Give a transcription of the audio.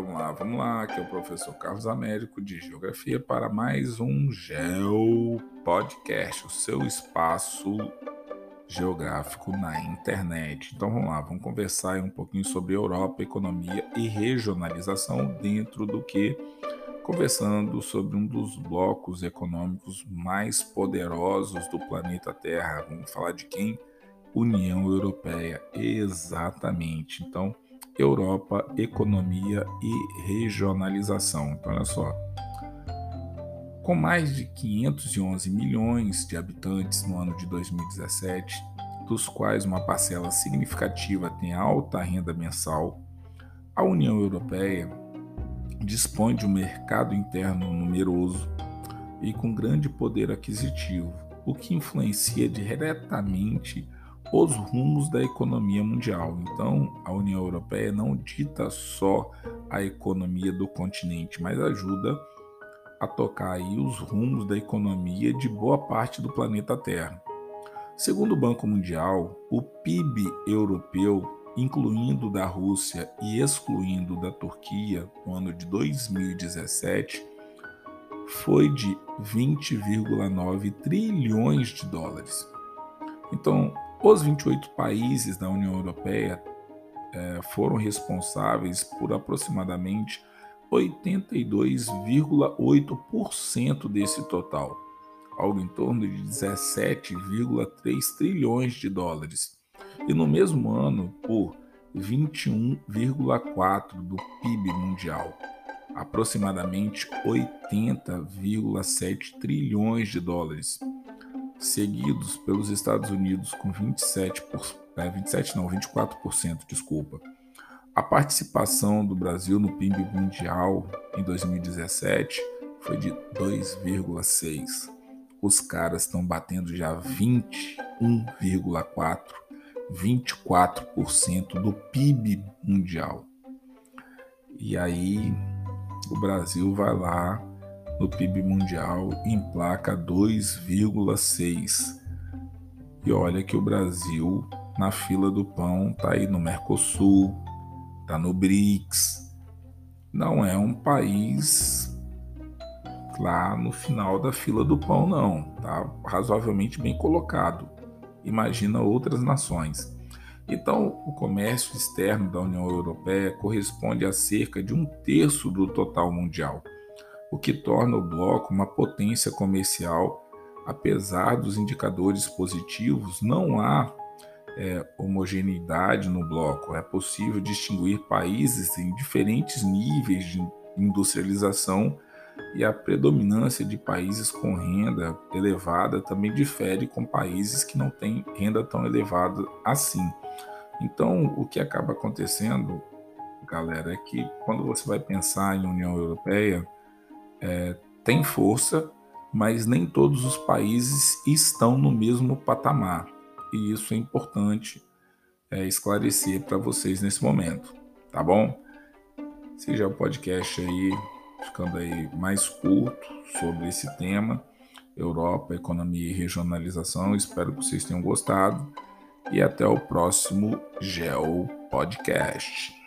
vamos lá, vamos lá. Aqui é o professor Carlos Américo de Geografia para mais um Geo Podcast, o seu espaço geográfico na internet. Então vamos lá, vamos conversar um pouquinho sobre Europa, economia e regionalização dentro do que conversando sobre um dos blocos econômicos mais poderosos do planeta Terra. Vamos falar de quem? União Europeia. Exatamente. Então, Europa, economia e regionalização. Então, olha só. Com mais de 511 milhões de habitantes no ano de 2017, dos quais uma parcela significativa tem alta renda mensal, a União Europeia dispõe de um mercado interno numeroso e com grande poder aquisitivo, o que influencia diretamente os rumos da economia mundial. Então, a União Europeia não dita só a economia do continente, mas ajuda a tocar aí os rumos da economia de boa parte do planeta Terra. Segundo o Banco Mundial, o PIB europeu, incluindo da Rússia e excluindo da Turquia, no ano de 2017, foi de 20,9 trilhões de dólares. Então, os 28 países da União Europeia é, foram responsáveis por aproximadamente 82,8% desse total, algo em torno de 17,3 trilhões de dólares, e no mesmo ano por 21,4% do PIB mundial, aproximadamente 80,7 trilhões de dólares seguidos pelos Estados Unidos com 27, por, é, 27 não, 24%, desculpa. A participação do Brasil no PIB mundial em 2017 foi de 2,6. Os caras estão batendo já 21,4, 24% do PIB mundial. E aí o Brasil vai lá no PIB mundial emplaca 2,6. E olha que o Brasil, na fila do pão, está aí no Mercosul, está no BRICS. Não é um país lá no final da fila do pão, não. Tá razoavelmente bem colocado. Imagina outras nações. Então, o comércio externo da União Europeia corresponde a cerca de um terço do total mundial o que torna o bloco uma potência comercial. Apesar dos indicadores positivos, não há é, homogeneidade no bloco. É possível distinguir países em diferentes níveis de industrialização e a predominância de países com renda elevada também difere com países que não têm renda tão elevada assim. Então, o que acaba acontecendo, galera, é que quando você vai pensar em União Europeia, é, tem força, mas nem todos os países estão no mesmo patamar. E isso é importante é, esclarecer para vocês nesse momento, tá bom? Seja o podcast aí ficando aí mais curto sobre esse tema, Europa, economia e regionalização. Espero que vocês tenham gostado e até o próximo Geo Podcast.